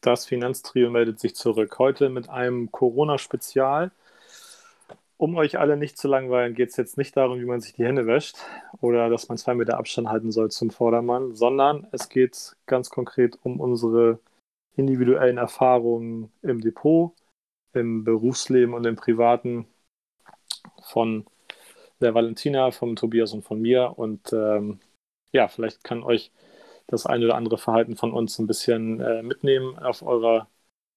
Das Finanztrio meldet sich zurück. Heute mit einem Corona-Spezial. Um euch alle nicht zu langweilen, geht es jetzt nicht darum, wie man sich die Hände wäscht oder dass man zwei Meter Abstand halten soll zum Vordermann, sondern es geht ganz konkret um unsere individuellen Erfahrungen im Depot, im Berufsleben und im Privaten von der Valentina, vom Tobias und von mir. Und ähm, ja, vielleicht kann euch das ein oder andere Verhalten von uns ein bisschen äh, mitnehmen auf eurer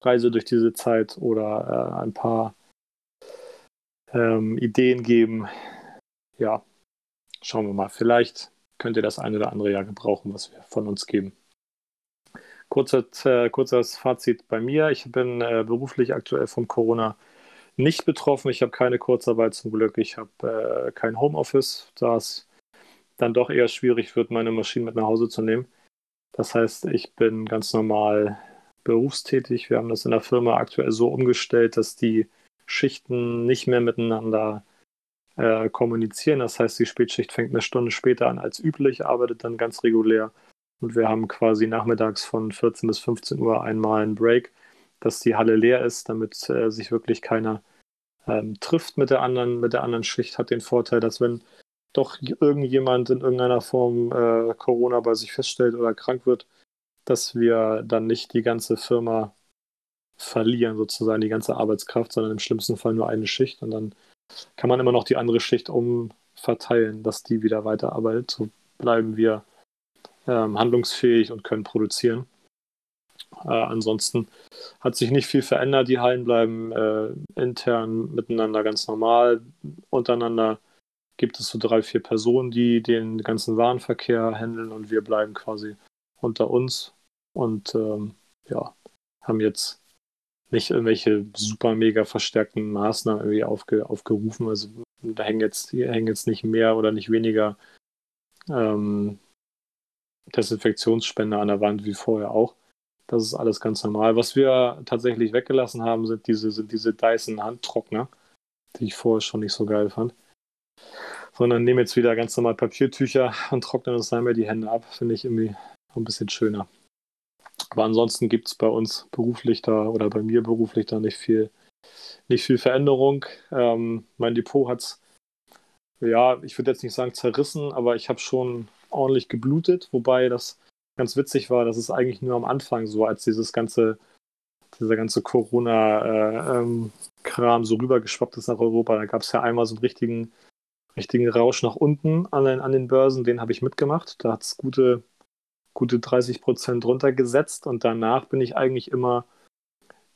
Reise durch diese Zeit oder äh, ein paar ähm, Ideen geben. Ja, schauen wir mal. Vielleicht könnt ihr das ein oder andere ja gebrauchen, was wir von uns geben. Kurzer, äh, kurzes Fazit bei mir. Ich bin äh, beruflich aktuell vom Corona nicht betroffen. Ich habe keine Kurzarbeit zum Glück. Ich habe äh, kein Homeoffice, da es dann doch eher schwierig wird, meine Maschinen mit nach Hause zu nehmen. Das heißt, ich bin ganz normal berufstätig. Wir haben das in der Firma aktuell so umgestellt, dass die Schichten nicht mehr miteinander äh, kommunizieren. Das heißt, die Spätschicht fängt eine Stunde später an als üblich, arbeitet dann ganz regulär. Und wir haben quasi nachmittags von 14 bis 15 Uhr einmal einen Break, dass die Halle leer ist, damit äh, sich wirklich keiner ähm, trifft mit der anderen, mit der anderen Schicht. Hat den Vorteil, dass wenn doch irgendjemand in irgendeiner Form äh, Corona bei sich feststellt oder krank wird, dass wir dann nicht die ganze Firma verlieren, sozusagen die ganze Arbeitskraft, sondern im schlimmsten Fall nur eine Schicht und dann kann man immer noch die andere Schicht umverteilen, dass die wieder weiterarbeitet. So bleiben wir ähm, handlungsfähig und können produzieren. Äh, ansonsten hat sich nicht viel verändert. Die Hallen bleiben äh, intern miteinander ganz normal. Untereinander gibt es so drei, vier Personen, die den ganzen Warenverkehr handeln und wir bleiben quasi unter uns und ähm, ja, haben jetzt nicht irgendwelche super mega verstärkten Maßnahmen irgendwie aufge, aufgerufen. Also da hängen jetzt, hängen jetzt nicht mehr oder nicht weniger ähm, Desinfektionsspender an der Wand wie vorher auch. Das ist alles ganz normal. Was wir tatsächlich weggelassen haben, sind diese, sind diese Dyson Handtrockner, die ich vorher schon nicht so geil fand sondern nehme jetzt wieder ganz normal Papiertücher und trockne uns einmal die Hände ab. Finde ich irgendwie ein bisschen schöner. Aber ansonsten gibt es bei uns beruflich da oder bei mir beruflich da nicht viel, nicht viel Veränderung. Ähm, mein Depot hat es, ja, ich würde jetzt nicht sagen zerrissen, aber ich habe schon ordentlich geblutet, wobei das ganz witzig war, dass es eigentlich nur am Anfang so, als dieses ganze, dieser ganze Corona-Kram äh, ähm, so rübergeschwappt ist nach Europa, da gab es ja einmal so einen richtigen richtigen Rausch nach unten an den, an den Börsen, den habe ich mitgemacht. Da hat es gute, gute 30 Prozent runtergesetzt und danach bin ich eigentlich immer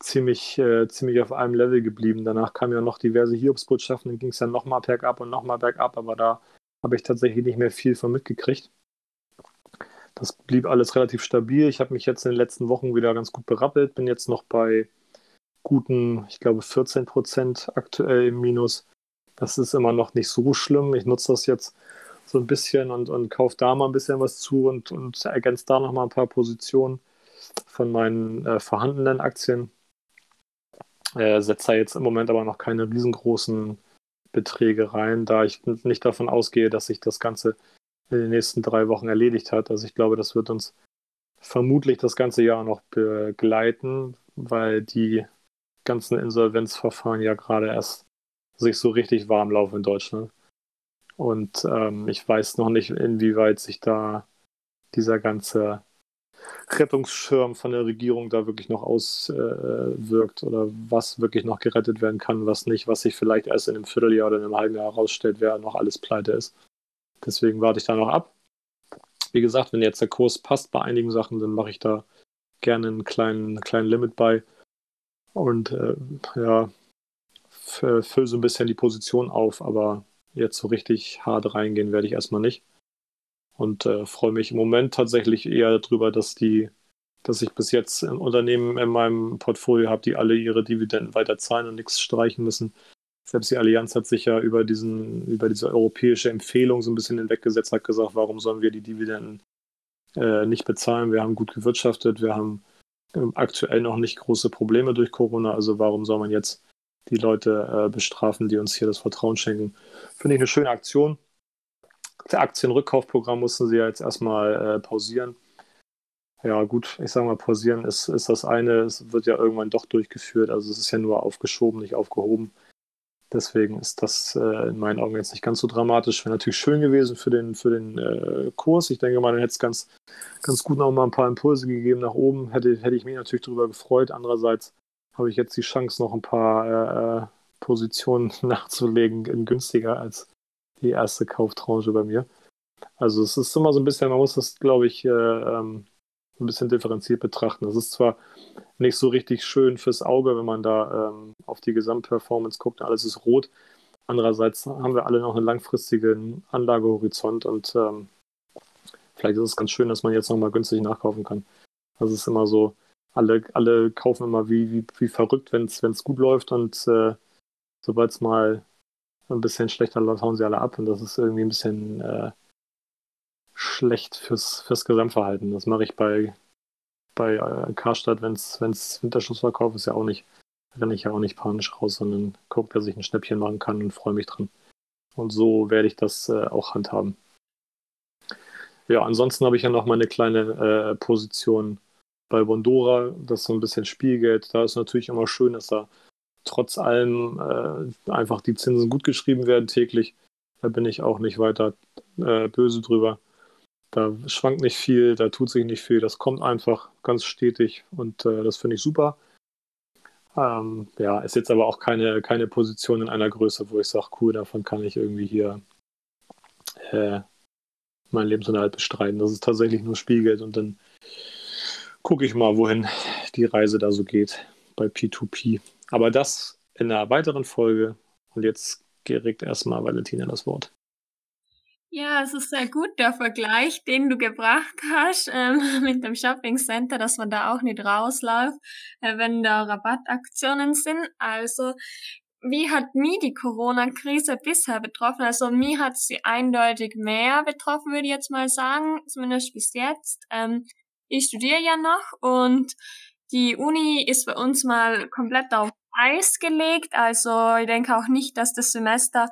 ziemlich, äh, ziemlich auf einem Level geblieben. Danach kamen ja noch diverse Hiobsbotschaften, dann ging es dann nochmal bergab und nochmal bergab, aber da habe ich tatsächlich nicht mehr viel von mitgekriegt. Das blieb alles relativ stabil. Ich habe mich jetzt in den letzten Wochen wieder ganz gut berappelt, bin jetzt noch bei guten, ich glaube, 14 Prozent aktuell im Minus. Das ist immer noch nicht so schlimm. Ich nutze das jetzt so ein bisschen und, und kaufe da mal ein bisschen was zu und, und ergänze da noch mal ein paar Positionen von meinen äh, vorhandenen Aktien. Äh, setze da jetzt im Moment aber noch keine riesengroßen Beträge rein, da ich nicht davon ausgehe, dass sich das Ganze in den nächsten drei Wochen erledigt hat. Also ich glaube, das wird uns vermutlich das ganze Jahr noch begleiten, weil die ganzen Insolvenzverfahren ja gerade erst sich so richtig warm laufen in Deutschland. Und ähm, ich weiß noch nicht, inwieweit sich da dieser ganze Rettungsschirm von der Regierung da wirklich noch auswirkt äh, oder was wirklich noch gerettet werden kann, was nicht, was sich vielleicht erst in einem Vierteljahr oder in einem halben Jahr herausstellt, wer noch alles pleite ist. Deswegen warte ich da noch ab. Wie gesagt, wenn jetzt der Kurs passt bei einigen Sachen, dann mache ich da gerne einen kleinen, kleinen Limit bei. Und äh, ja, fülle so ein bisschen die Position auf, aber jetzt so richtig hart reingehen werde ich erstmal nicht. Und äh, freue mich im Moment tatsächlich eher darüber, dass die, dass ich bis jetzt Unternehmen in meinem Portfolio habe, die alle ihre Dividenden weiter zahlen und nichts streichen müssen. Selbst die Allianz hat sich ja über, diesen, über diese europäische Empfehlung so ein bisschen hinweggesetzt, hat gesagt, warum sollen wir die Dividenden äh, nicht bezahlen? Wir haben gut gewirtschaftet, wir haben äh, aktuell noch nicht große Probleme durch Corona, also warum soll man jetzt die Leute äh, bestrafen, die uns hier das Vertrauen schenken. Finde ich eine schöne Aktion. Das Aktienrückkaufprogramm mussten sie ja jetzt erstmal äh, pausieren. ja, gut, ich sage mal, pausieren ist, ist das eine, es wird ja irgendwann doch durchgeführt, also es ist ja nur aufgeschoben, nicht aufgehoben. Deswegen ist das äh, in meinen Augen jetzt nicht ganz so dramatisch. Wäre natürlich schön gewesen für den, für den äh, Kurs. Ich denke mal, dann hätte es ganz, ganz gut noch mal ein paar Impulse gegeben nach oben. Hätte, hätte ich mich natürlich darüber gefreut. Andererseits habe ich jetzt die Chance, noch ein paar äh, Positionen nachzulegen in günstiger als die erste Kauftranche bei mir. Also es ist immer so ein bisschen, man muss das, glaube ich, äh, ähm, ein bisschen differenziert betrachten. Das ist zwar nicht so richtig schön fürs Auge, wenn man da ähm, auf die Gesamtperformance guckt, alles ist rot. Andererseits haben wir alle noch einen langfristigen Anlagehorizont und ähm, vielleicht ist es ganz schön, dass man jetzt nochmal günstig nachkaufen kann. Das ist immer so, alle, alle kaufen immer wie, wie, wie verrückt, wenn es gut läuft und äh, sobald es mal ein bisschen schlechter läuft, hauen sie alle ab und das ist irgendwie ein bisschen äh, schlecht fürs, fürs Gesamtverhalten. Das mache ich bei, bei äh, Karstadt, wenn es Winterschlussverkauf ist, ja auch nicht, renne ich ja auch nicht panisch raus, sondern gucke, dass ich ein Schnäppchen machen kann und freue mich dran. Und so werde ich das äh, auch handhaben. Ja, ansonsten habe ich ja noch meine kleine äh, Position bei Bondora, das ist so ein bisschen Spielgeld. Da ist natürlich immer schön, dass da trotz allem äh, einfach die Zinsen gut geschrieben werden täglich. Da bin ich auch nicht weiter äh, böse drüber. Da schwankt nicht viel, da tut sich nicht viel. Das kommt einfach ganz stetig und äh, das finde ich super. Ähm, ja, ist jetzt aber auch keine, keine Position in einer Größe, wo ich sage, cool, davon kann ich irgendwie hier äh, meinen Lebensunterhalt bestreiten. Das ist tatsächlich nur Spielgeld und dann gucke ich mal, wohin die Reise da so geht bei P2P. Aber das in einer weiteren Folge. Und jetzt geregt erstmal Valentina das Wort. Ja, es ist sehr gut, der Vergleich, den du gebracht hast ähm, mit dem Shopping Center, dass man da auch nicht rausläuft, äh, wenn da Rabattaktionen sind. Also, wie hat mich die Corona-Krise bisher betroffen? Also, mir hat sie eindeutig mehr betroffen, würde ich jetzt mal sagen, zumindest bis jetzt. Ähm, ich studiere ja noch und die Uni ist bei uns mal komplett auf Eis gelegt. Also, ich denke auch nicht, dass das Semester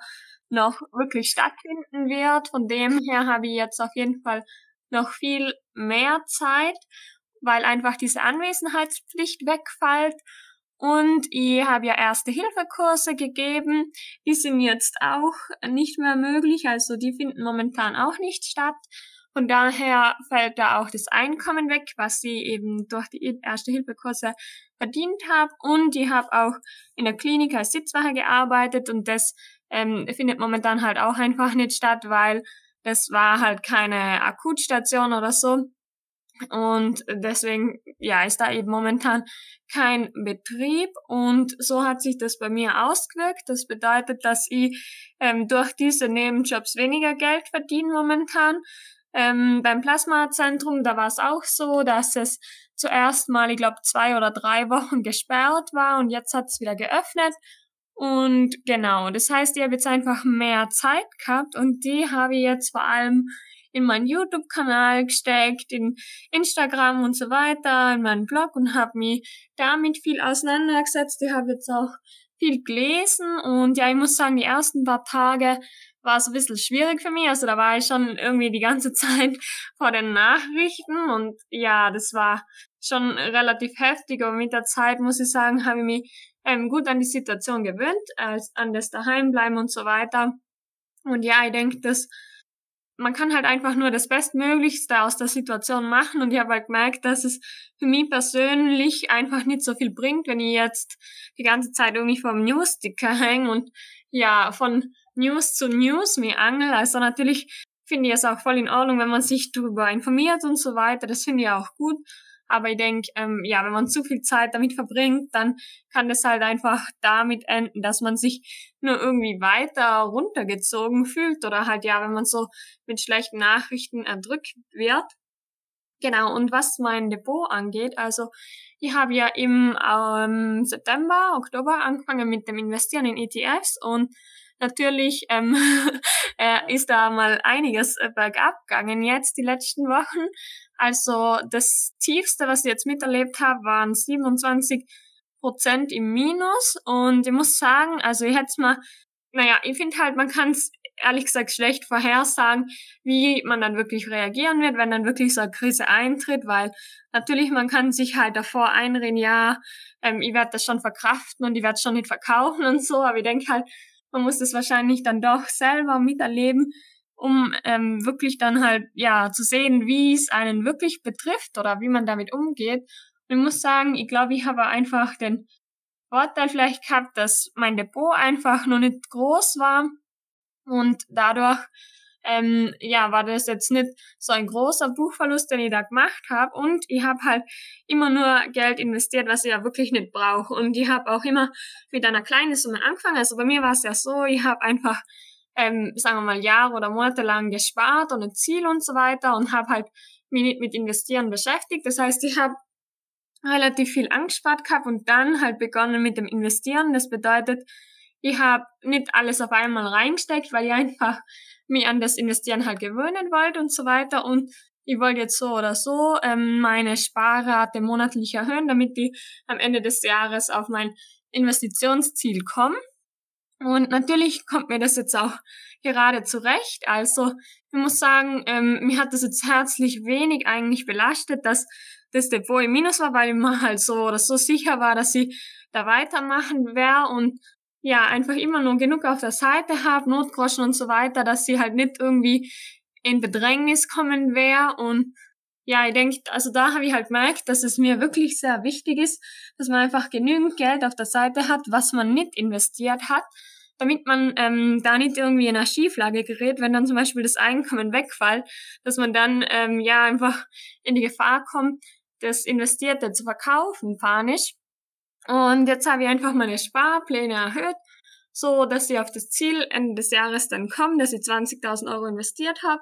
noch wirklich stattfinden wird. Von dem her habe ich jetzt auf jeden Fall noch viel mehr Zeit, weil einfach diese Anwesenheitspflicht wegfällt. Und ich habe ja erste Hilfekurse gegeben. Die sind jetzt auch nicht mehr möglich, also die finden momentan auch nicht statt. Von daher fällt da auch das Einkommen weg, was sie eben durch die erste Hilfekurse verdient habe. Und ich habe auch in der Klinik als Sitzwache gearbeitet und das ähm, findet momentan halt auch einfach nicht statt, weil das war halt keine Akutstation oder so. Und deswegen, ja, ist da eben momentan kein Betrieb und so hat sich das bei mir ausgewirkt. Das bedeutet, dass ich ähm, durch diese Nebenjobs weniger Geld verdiene momentan. Ähm, beim Plasmazentrum, da war es auch so, dass es zuerst mal, ich glaube, zwei oder drei Wochen gesperrt war und jetzt hat es wieder geöffnet. Und genau, das heißt, ich habe jetzt einfach mehr Zeit gehabt und die habe ich jetzt vor allem in meinen YouTube-Kanal gesteckt, in Instagram und so weiter, in meinen Blog und habe mich damit viel auseinandergesetzt. Ich habe jetzt auch viel gelesen und ja, ich muss sagen, die ersten paar Tage war es ein bisschen schwierig für mich. Also da war ich schon irgendwie die ganze Zeit vor den Nachrichten und ja, das war schon relativ heftig, aber mit der Zeit muss ich sagen, habe ich mich ähm, gut an die Situation gewöhnt, als an das Daheimbleiben und so weiter. Und ja, ich denke, dass man kann halt einfach nur das Bestmöglichste aus der Situation machen und ich habe halt gemerkt, dass es für mich persönlich einfach nicht so viel bringt, wenn ich jetzt die ganze Zeit irgendwie vom Newsticker hänge und ja, von News zu News mir angel. Also natürlich finde ich es auch voll in Ordnung, wenn man sich darüber informiert und so weiter. Das finde ich auch gut. Aber ich denke, ähm, ja, wenn man zu viel Zeit damit verbringt, dann kann das halt einfach damit enden, dass man sich nur irgendwie weiter runtergezogen fühlt oder halt ja, wenn man so mit schlechten Nachrichten erdrückt wird. Genau, und was mein Depot angeht, also ich habe ja im ähm, September, Oktober angefangen mit dem Investieren in ETFs und natürlich ähm, äh, ist da mal einiges äh, bergab gegangen jetzt die letzten Wochen. Also das Tiefste, was ich jetzt miterlebt habe, waren 27 Prozent im Minus. Und ich muss sagen, also ich hätte mal, naja, ich finde halt, man kann es ehrlich gesagt schlecht vorhersagen, wie man dann wirklich reagieren wird, wenn dann wirklich so eine Krise eintritt, weil natürlich man kann sich halt davor einreden, ja, ähm, ich werde das schon verkraften und ich werde schon nicht verkaufen und so, aber ich denke halt, man muss das wahrscheinlich dann doch selber miterleben, um ähm, wirklich dann halt ja zu sehen, wie es einen wirklich betrifft oder wie man damit umgeht. Und ich muss sagen, ich glaube, ich habe einfach den Vorteil vielleicht gehabt, dass mein Depot einfach noch nicht groß war und dadurch ähm, ja, war das jetzt nicht so ein großer Buchverlust, den ich da gemacht habe. Und ich habe halt immer nur Geld investiert, was ich ja wirklich nicht brauche. Und ich habe auch immer mit einer kleinen Summe angefangen. Also bei mir war es ja so, ich habe einfach, ähm, sagen wir mal, Jahre oder Monate lang gespart und ein Ziel und so weiter und habe halt mich nicht mit Investieren beschäftigt. Das heißt, ich habe relativ viel angespart gehabt und dann halt begonnen mit dem Investieren. Das bedeutet, ich habe nicht alles auf einmal reingesteckt, weil ich einfach mich an das Investieren halt gewöhnen wollte und so weiter. Und ich wollte jetzt so oder so ähm, meine Sparrate monatlich erhöhen, damit ich am Ende des Jahres auf mein Investitionsziel komme. Und natürlich kommt mir das jetzt auch gerade zurecht. Also ich muss sagen, ähm, mir hat das jetzt herzlich wenig eigentlich belastet, dass das Depot im Minus war, weil ich mir halt so oder so sicher war, dass ich da weitermachen werde und ja, einfach immer nur genug auf der Seite habe, Notgroschen und so weiter, dass sie halt nicht irgendwie in Bedrängnis kommen wäre. Und ja, ich denke, also da habe ich halt gemerkt, dass es mir wirklich sehr wichtig ist, dass man einfach genügend Geld auf der Seite hat, was man nicht investiert hat, damit man ähm, da nicht irgendwie in eine Schieflage gerät, wenn dann zum Beispiel das Einkommen wegfällt, dass man dann ähm, ja einfach in die Gefahr kommt, das Investierte zu verkaufen, panisch. Und jetzt habe ich einfach meine Sparpläne erhöht, so dass ich auf das Ziel Ende des Jahres dann komme, dass ich 20.000 Euro investiert habe.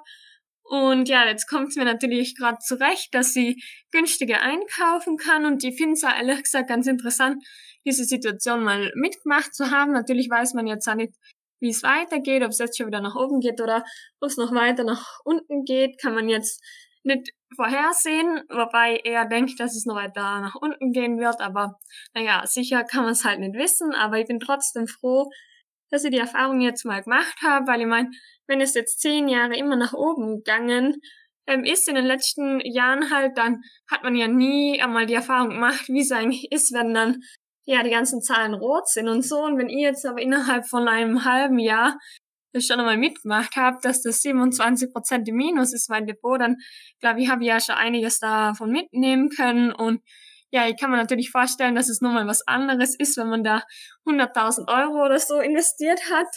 Und ja, jetzt kommt es mir natürlich gerade zurecht, dass ich günstiger einkaufen kann. Und ich finde es ehrlich gesagt ganz interessant, diese Situation mal mitgemacht zu haben. Natürlich weiß man jetzt auch nicht, wie es weitergeht, ob es jetzt schon wieder nach oben geht oder ob es noch weiter nach unten geht, kann man jetzt nicht vorhersehen, wobei er denkt, dass es noch weiter nach unten gehen wird, aber naja, sicher kann man es halt nicht wissen, aber ich bin trotzdem froh, dass ich die Erfahrung jetzt mal gemacht habe, weil ich meine, wenn es jetzt zehn Jahre immer nach oben gegangen ähm, ist in den letzten Jahren halt, dann hat man ja nie einmal die Erfahrung gemacht, wie es eigentlich ist, wenn dann ja die ganzen Zahlen rot sind und so. Und wenn ihr jetzt aber innerhalb von einem halben Jahr das schon einmal mitgemacht habe, dass das 27 Prozent im Minus ist, mein Depot, dann glaube ich, habe ich ja schon einiges davon mitnehmen können und ja, ich kann mir natürlich vorstellen, dass es nochmal was anderes ist, wenn man da 100.000 Euro oder so investiert hat,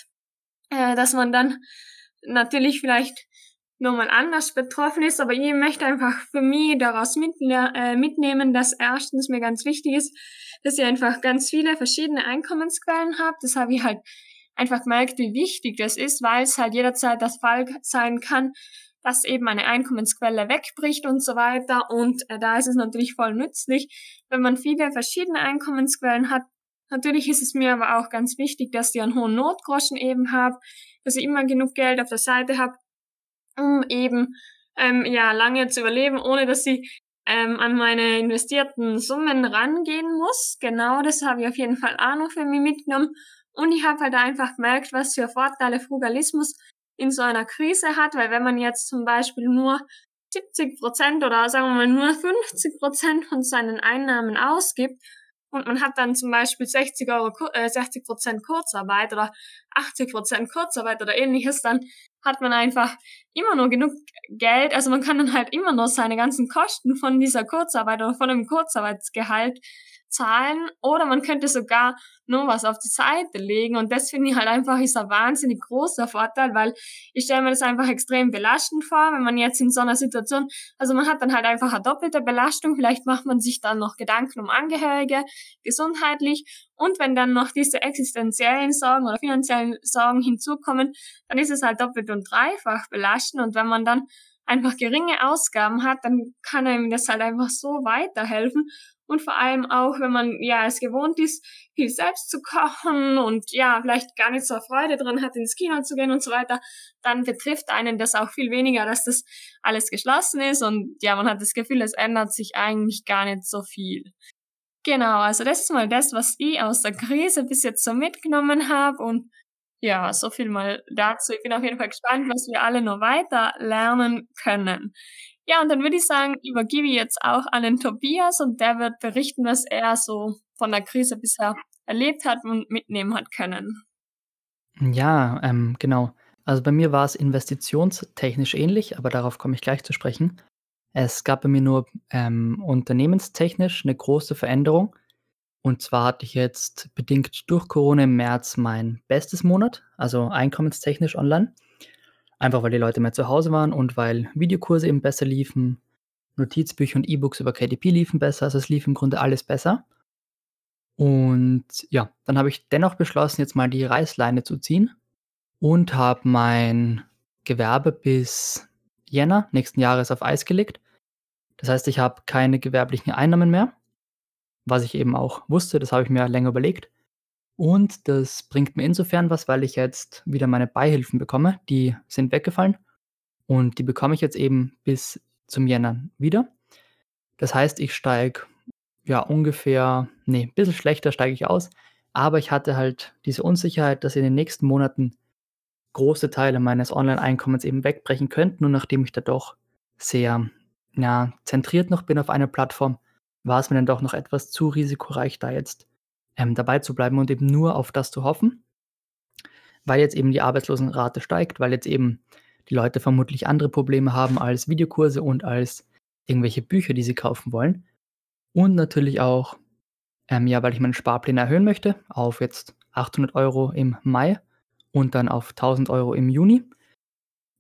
äh, dass man dann natürlich vielleicht nochmal anders betroffen ist, aber ich möchte einfach für mich daraus äh, mitnehmen, dass erstens mir ganz wichtig ist, dass ich einfach ganz viele verschiedene Einkommensquellen habe. Das habe ich halt einfach gemerkt, wie wichtig das ist, weil es halt jederzeit das Fall sein kann, dass eben eine Einkommensquelle wegbricht und so weiter. Und äh, da ist es natürlich voll nützlich, wenn man viele verschiedene Einkommensquellen hat. Natürlich ist es mir aber auch ganz wichtig, dass ich einen hohen Notgroschen eben habe, dass ich immer genug Geld auf der Seite habe, um eben ähm, ja lange zu überleben, ohne dass ich ähm, an meine investierten Summen rangehen muss. Genau, das habe ich auf jeden Fall auch noch für mich mitgenommen. Und ich habe halt einfach gemerkt, was für Vorteile Frugalismus in so einer Krise hat, weil wenn man jetzt zum Beispiel nur 70 Prozent oder sagen wir mal nur 50 Prozent von seinen Einnahmen ausgibt und man hat dann zum Beispiel 60 Euro, äh, 60 Prozent Kurzarbeit oder 80 Prozent Kurzarbeit oder ähnliches, dann hat man einfach immer nur genug Geld. Also man kann dann halt immer noch seine ganzen Kosten von dieser Kurzarbeit oder von einem Kurzarbeitsgehalt zahlen oder man könnte sogar nur was auf die Seite legen. Und das finde ich halt einfach ist ein wahnsinnig großer Vorteil, weil ich stelle mir das einfach extrem belastend vor, wenn man jetzt in so einer Situation, also man hat dann halt einfach eine doppelte Belastung, vielleicht macht man sich dann noch Gedanken um Angehörige, gesundheitlich. Und wenn dann noch diese existenziellen Sorgen oder finanziellen Sorgen hinzukommen, dann ist es halt doppelt und dreifach belastend. Und wenn man dann einfach geringe Ausgaben hat, dann kann einem das halt einfach so weiterhelfen und vor allem auch, wenn man ja es gewohnt ist, viel selbst zu kochen und ja, vielleicht gar nicht so Freude drin hat, ins Kino zu gehen und so weiter, dann betrifft einen das auch viel weniger, dass das alles geschlossen ist und ja, man hat das Gefühl, es ändert sich eigentlich gar nicht so viel. Genau, also das ist mal das, was ich aus der Krise bis jetzt so mitgenommen habe und Ja, so viel mal dazu. Ich bin auf jeden Fall gespannt, was wir alle noch weiter lernen können. Ja, und dann würde ich sagen, übergebe ich jetzt auch an den Tobias und der wird berichten, was er so von der Krise bisher erlebt hat und mitnehmen hat können. Ja, ähm, genau. Also bei mir war es investitionstechnisch ähnlich, aber darauf komme ich gleich zu sprechen. Es gab bei mir nur ähm, unternehmenstechnisch eine große Veränderung. Und zwar hatte ich jetzt bedingt durch Corona im März mein bestes Monat, also einkommenstechnisch online. Einfach weil die Leute mehr zu Hause waren und weil Videokurse eben besser liefen, Notizbücher und E-Books über KDP liefen besser, also es lief im Grunde alles besser. Und ja, dann habe ich dennoch beschlossen, jetzt mal die Reißleine zu ziehen und habe mein Gewerbe bis Jänner nächsten Jahres auf Eis gelegt. Das heißt, ich habe keine gewerblichen Einnahmen mehr, was ich eben auch wusste, das habe ich mir länger überlegt. Und das bringt mir insofern was, weil ich jetzt wieder meine Beihilfen bekomme. Die sind weggefallen und die bekomme ich jetzt eben bis zum Jänner wieder. Das heißt, ich steige ja ungefähr, nee, ein bisschen schlechter steige ich aus, aber ich hatte halt diese Unsicherheit, dass in den nächsten Monaten große Teile meines Online-Einkommens eben wegbrechen könnten und nachdem ich da doch sehr ja, zentriert noch bin auf einer Plattform, war es mir dann doch noch etwas zu risikoreich, da jetzt ähm, dabei zu bleiben und eben nur auf das zu hoffen, weil jetzt eben die Arbeitslosenrate steigt, weil jetzt eben die Leute vermutlich andere Probleme haben als Videokurse und als irgendwelche Bücher, die sie kaufen wollen. Und natürlich auch, ähm, ja, weil ich meinen Sparplan erhöhen möchte auf jetzt 800 Euro im Mai und dann auf 1000 Euro im Juni.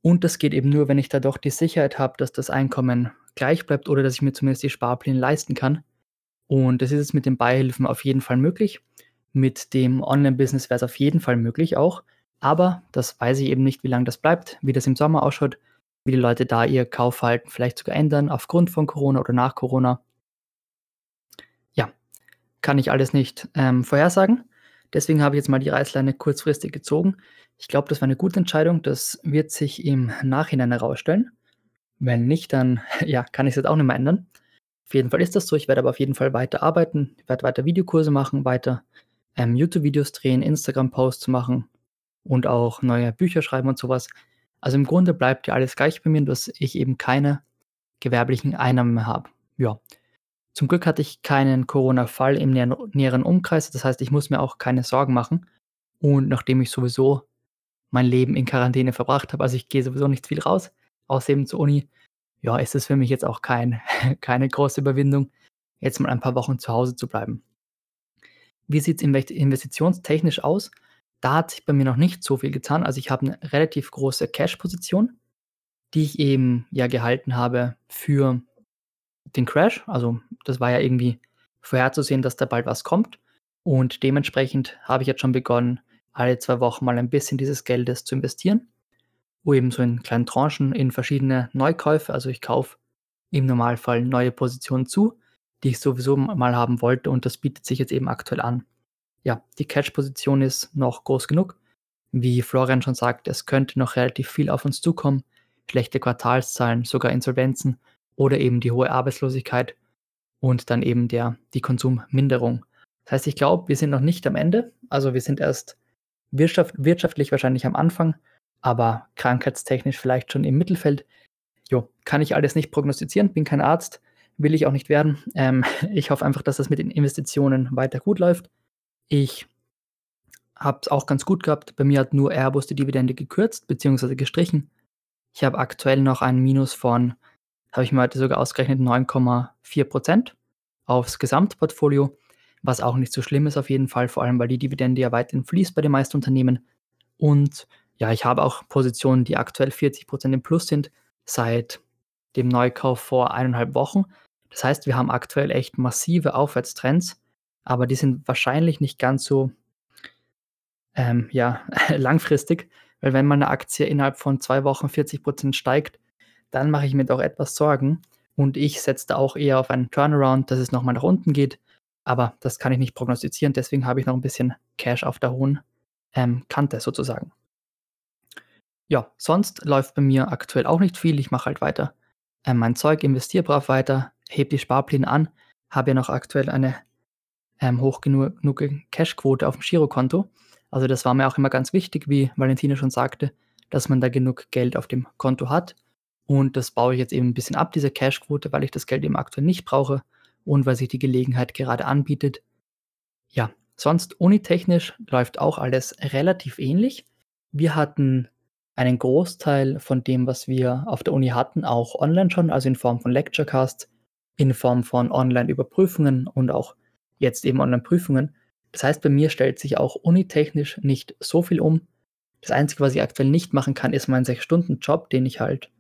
Und das geht eben nur, wenn ich da doch die Sicherheit habe, dass das Einkommen gleich bleibt oder dass ich mir zumindest die Sparpläne leisten kann. Und das ist jetzt mit den Beihilfen auf jeden Fall möglich. Mit dem Online-Business wäre es auf jeden Fall möglich auch. Aber das weiß ich eben nicht, wie lange das bleibt, wie das im Sommer ausschaut, wie die Leute da ihr Kaufverhalten vielleicht sogar ändern, aufgrund von Corona oder nach Corona. Ja, kann ich alles nicht ähm, vorhersagen. Deswegen habe ich jetzt mal die Reißleine kurzfristig gezogen. Ich glaube, das war eine gute Entscheidung. Das wird sich im Nachhinein herausstellen. Wenn nicht, dann ja, kann ich es jetzt auch nicht mehr ändern. Auf jeden Fall ist das so. Ich werde aber auf jeden Fall weiter arbeiten. Ich werde weiter Videokurse machen, weiter ähm, YouTube-Videos drehen, Instagram-Posts machen und auch neue Bücher schreiben und sowas. Also im Grunde bleibt ja alles gleich bei mir, dass ich eben keine gewerblichen Einnahmen mehr habe. Ja. Zum Glück hatte ich keinen Corona-Fall im näheren Umkreis. Das heißt, ich muss mir auch keine Sorgen machen. Und nachdem ich sowieso mein Leben in Quarantäne verbracht habe, also ich gehe sowieso nicht viel raus, außer eben zur Uni, ja, ist es für mich jetzt auch kein, keine große Überwindung, jetzt mal ein paar Wochen zu Hause zu bleiben. Wie sieht es investitionstechnisch aus? Da hat sich bei mir noch nicht so viel getan. Also ich habe eine relativ große Cash-Position, die ich eben ja gehalten habe für den Crash. Also das war ja irgendwie vorherzusehen, dass da bald was kommt. Und dementsprechend habe ich jetzt schon begonnen, alle zwei Wochen mal ein bisschen dieses Geldes zu investieren wo eben so in kleinen Tranchen in verschiedene Neukäufe, also ich kaufe im Normalfall neue Positionen zu, die ich sowieso mal haben wollte und das bietet sich jetzt eben aktuell an. Ja, die Catch-Position ist noch groß genug. Wie Florian schon sagt, es könnte noch relativ viel auf uns zukommen. Schlechte Quartalszahlen, sogar Insolvenzen oder eben die hohe Arbeitslosigkeit und dann eben der, die Konsumminderung. Das heißt, ich glaube, wir sind noch nicht am Ende. Also wir sind erst wirtschaft, wirtschaftlich wahrscheinlich am Anfang aber krankheitstechnisch vielleicht schon im Mittelfeld. Jo, kann ich alles nicht prognostizieren, bin kein Arzt, will ich auch nicht werden. Ähm, ich hoffe einfach, dass das mit den Investitionen weiter gut läuft. Ich habe es auch ganz gut gehabt. Bei mir hat nur Airbus die Dividende gekürzt bzw. gestrichen. Ich habe aktuell noch ein Minus von, habe ich mir heute sogar ausgerechnet, 9,4% aufs Gesamtportfolio, was auch nicht so schlimm ist auf jeden Fall, vor allem weil die Dividende ja weiterhin fließt bei den meisten Unternehmen. Und ja, ich habe auch Positionen, die aktuell 40% im Plus sind, seit dem Neukauf vor eineinhalb Wochen. Das heißt, wir haben aktuell echt massive Aufwärtstrends, aber die sind wahrscheinlich nicht ganz so ähm, ja, langfristig, weil wenn meine Aktie innerhalb von zwei Wochen 40% steigt, dann mache ich mir doch etwas Sorgen und ich setze da auch eher auf einen Turnaround, dass es nochmal nach unten geht, aber das kann ich nicht prognostizieren, deswegen habe ich noch ein bisschen Cash auf der hohen ähm, Kante sozusagen. Ja, sonst läuft bei mir aktuell auch nicht viel. Ich mache halt weiter äh, mein Zeug, investiere brav weiter, hebe die Sparpläne an, habe ja noch aktuell eine ähm, hoch genug Cashquote auf dem Girokonto. Also das war mir auch immer ganz wichtig, wie Valentina schon sagte, dass man da genug Geld auf dem Konto hat. Und das baue ich jetzt eben ein bisschen ab, diese Cashquote, weil ich das Geld eben aktuell nicht brauche und weil sich die Gelegenheit gerade anbietet. Ja, sonst unitechnisch läuft auch alles relativ ähnlich. Wir hatten einen Großteil von dem, was wir auf der Uni hatten, auch online schon, also in Form von Lecturecast, in Form von Online-Überprüfungen und auch jetzt eben Online-Prüfungen. Das heißt, bei mir stellt sich auch unitechnisch nicht so viel um. Das Einzige, was ich aktuell nicht machen kann, ist mein 6-Stunden-Job, den ich halt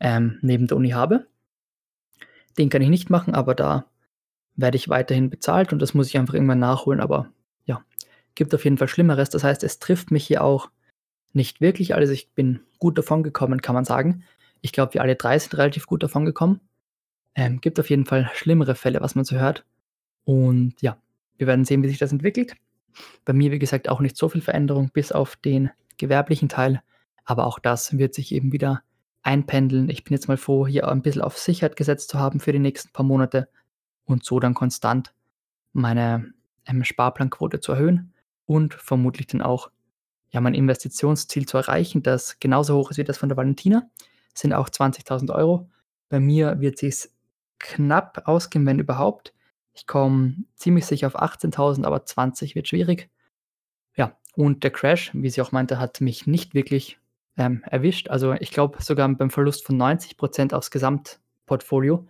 ähm, neben der Uni habe. Den kann ich nicht machen, aber da werde ich weiterhin bezahlt und das muss ich einfach irgendwann nachholen. Aber ja, gibt auf jeden Fall Schlimmeres. Das heißt, es trifft mich hier auch nicht wirklich. Also ich bin gut davon gekommen, kann man sagen. Ich glaube, wir alle drei sind relativ gut davon gekommen. Ähm, gibt auf jeden Fall schlimmere Fälle, was man so hört. Und ja, wir werden sehen, wie sich das entwickelt. Bei mir, wie gesagt, auch nicht so viel Veränderung, bis auf den gewerblichen Teil. Aber auch das wird sich eben wieder einpendeln. Ich bin jetzt mal froh, hier ein bisschen auf Sicherheit gesetzt zu haben für die nächsten paar Monate und so dann konstant meine ähm, Sparplanquote zu erhöhen und vermutlich dann auch ja, mein Investitionsziel zu erreichen, das genauso hoch ist wie das von der Valentina, sind auch 20.000 Euro. Bei mir wird es knapp ausgehen, wenn überhaupt. Ich komme ziemlich sicher auf 18.000, aber 20 wird schwierig. Ja, und der Crash, wie sie auch meinte, hat mich nicht wirklich ähm, erwischt. Also ich glaube, sogar beim Verlust von 90% aufs Gesamtportfolio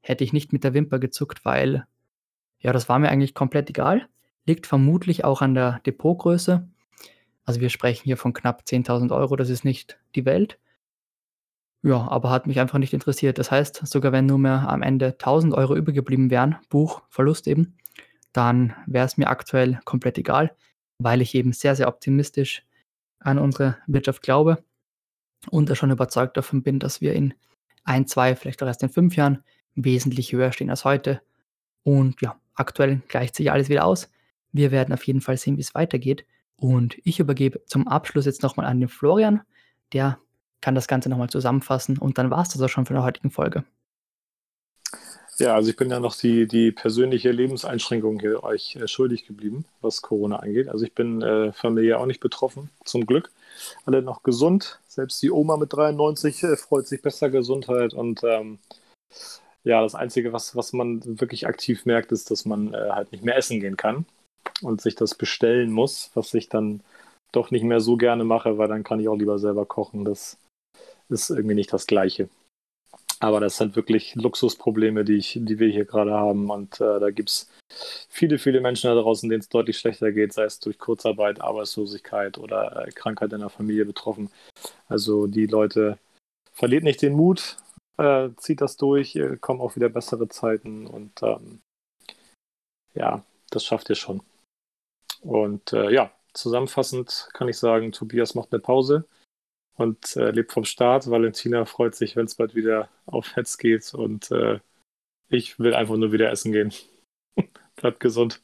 hätte ich nicht mit der Wimper gezuckt, weil ja, das war mir eigentlich komplett egal. Liegt vermutlich auch an der Depotgröße. Also wir sprechen hier von knapp 10.000 Euro, das ist nicht die Welt. Ja, aber hat mich einfach nicht interessiert. Das heißt, sogar wenn nur mehr am Ende 1000 Euro übergeblieben wären, Buchverlust eben, dann wäre es mir aktuell komplett egal, weil ich eben sehr, sehr optimistisch an unsere Wirtschaft glaube und da schon überzeugt davon bin, dass wir in ein, zwei, vielleicht auch erst in fünf Jahren wesentlich höher stehen als heute. Und ja, aktuell gleicht sich alles wieder aus. Wir werden auf jeden Fall sehen, wie es weitergeht. Und ich übergebe zum Abschluss jetzt nochmal an den Florian, der kann das Ganze nochmal zusammenfassen und dann war es das auch schon für der heutigen Folge. Ja, also ich bin ja noch die, die persönliche Lebenseinschränkung hier euch äh, schuldig geblieben, was Corona angeht. Also ich bin äh, familiär auch nicht betroffen, zum Glück. Alle noch gesund. Selbst die Oma mit 93 äh, freut sich bester Gesundheit. Und ähm, ja, das Einzige, was, was man wirklich aktiv merkt, ist, dass man äh, halt nicht mehr essen gehen kann und sich das bestellen muss, was ich dann doch nicht mehr so gerne mache, weil dann kann ich auch lieber selber kochen. Das ist irgendwie nicht das Gleiche. Aber das sind wirklich Luxusprobleme, die, ich, die wir hier gerade haben. Und äh, da gibt es viele, viele Menschen da draußen, denen es deutlich schlechter geht, sei es durch Kurzarbeit, Arbeitslosigkeit oder äh, Krankheit in der Familie betroffen. Also die Leute, verliert nicht den Mut, äh, zieht das durch, kommen auch wieder bessere Zeiten und ähm, ja, das schafft ihr schon. Und äh, ja, zusammenfassend kann ich sagen, Tobias macht eine Pause und äh, lebt vom Start. Valentina freut sich, wenn es bald wieder aufwärts geht und äh, ich will einfach nur wieder essen gehen. Bleibt gesund.